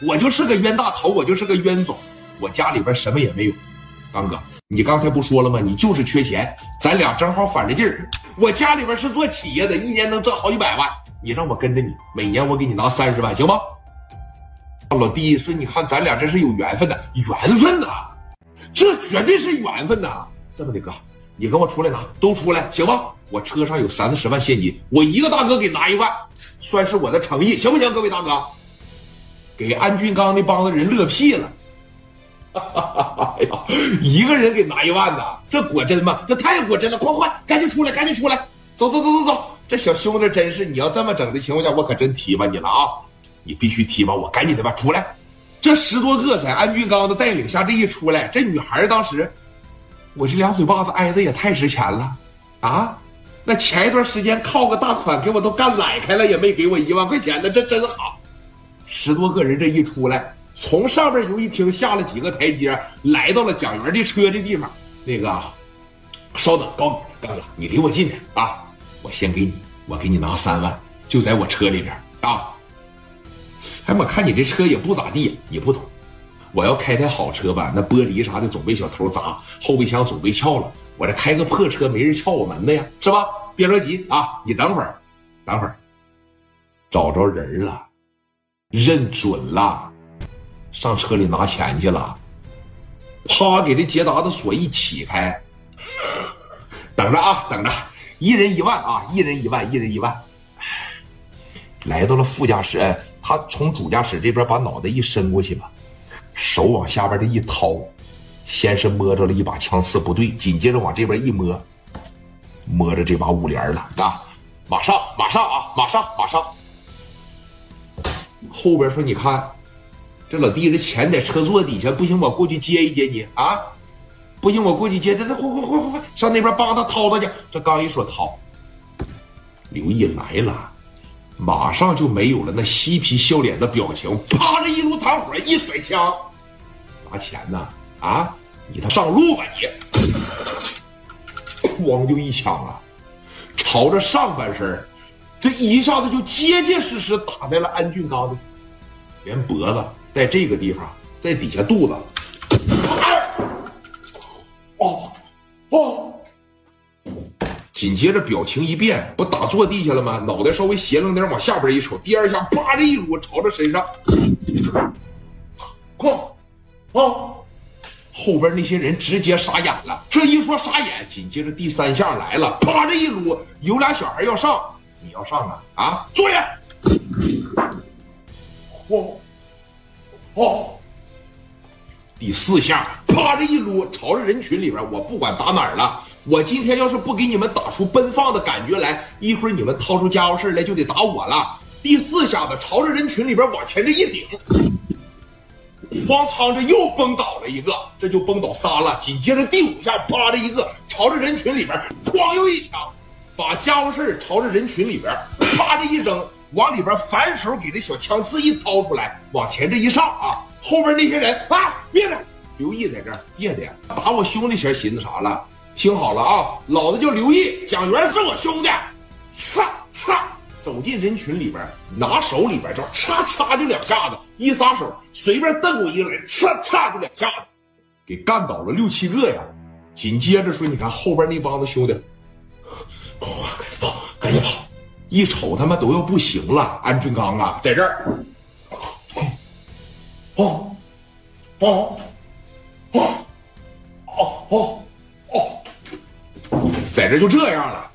我就是个冤大头，我就是个冤种，我家里边什么也没有。刚哥，你刚才不说了吗？你就是缺钱，咱俩正好反着劲儿。我家里边是做企业的，一年能挣好几百万。你让我跟着你，每年我给你拿三十万，行吗？老弟说，你看咱俩这是有缘分的，缘分呐，这绝对是缘分呐。这么的哥，你跟我出来拿，都出来，行吗？我车上有三四十万现金，我一个大哥给拿一万，算是我的诚意，行不行？各位大哥。给安俊刚那帮子人乐屁了，哎呀，一个人给拿一万呐，这果真吗？这太果真了！快快，赶紧出来，赶紧出来，走走走走走！这小兄弟真是，你要这么整的情况下，我可真提拔你了啊！你必须提拔我，赶紧的吧，出来！这十多个在安俊刚的带领下，这一出来，这女孩当时，我这两嘴巴子挨的也太值钱了啊！那前一段时间靠个大款给我都干来开了，也没给我一万块钱呢，这真好。十多个人这一出来，从上边游戏厅下了几个台阶，来到了蒋元的车的地方。那个，稍等，高大哥，你离我近点啊！我先给你，我给你拿三万，就在我车里边啊。哎，我看你这车也不咋地，你不懂，我要开台好车吧，那玻璃啥的总被小偷砸，后备箱总被撬了。我这开个破车，没人撬我门的呀，是吧？别着急啊，你等会儿，等会儿，找着人了。认准了，上车里拿钱去了。啪，给这捷达的锁一起开，等着啊，等着，一人一万啊，一人一万，一人一万。来到了副驾驶，他从主驾驶这边把脑袋一伸过去吧，手往下边这一掏，先是摸着了一把枪刺，不对，紧接着往这边一摸，摸着这把五连了啊，马上，马上啊，马上，马上。后边说：“你看，这老弟这钱在车座底下，不行，我过去接一接你啊！不行，我过去接他，他快快快快快上那边帮他掏他去。这刚一说掏，刘毅来了，马上就没有了那嬉皮笑脸的表情，啪着一炉膛火，一甩枪，拿钱呢啊！你他上路吧你！咣就一枪啊，朝着上半身。”这一下子就结结实实打在了安俊刚的，连脖子在这个地方，在底下肚子，哦哦，紧接着表情一变，不打坐地下了吗？脑袋稍微斜楞点，往下边一瞅，第二下啪的一撸朝着身上，哐，啊！后边那些人直接傻眼了。这一说傻眼，紧接着第三下来了，啪的一撸，有俩小孩要上。你要上啊啊！坐下。嚯！哦！第四下，啪这一撸，朝着人群里边，我不管打哪儿了。我今天要是不给你们打出奔放的感觉来，一会儿你们掏出家伙事来就得打我了。第四下子，朝着人群里边往前这一顶，哐仓这又崩倒了一个，这就崩倒仨了。紧接着第五下，啪的一个，朝着人群里边，哐又一枪。把家伙事朝着人群里边，啪的一扔，往里边反手给这小枪刺一掏出来，往前这一上啊，后边那些人啊，别的刘毅在这，别的打我兄弟前寻思啥了？听好了啊，老子叫刘毅，蒋元是我兄弟，擦擦，走进人群里边，拿手里边就嚓嚓就两下子，一撒手随便瞪过一个人，嚓嚓就两下子，给干倒了六七个呀。紧接着说，你看后边那帮子兄弟。赶紧跑，赶紧跑！一瞅他妈都要不行了。安俊刚啊，在这儿。哦，哦，哦，哦，哦，在这就这样了。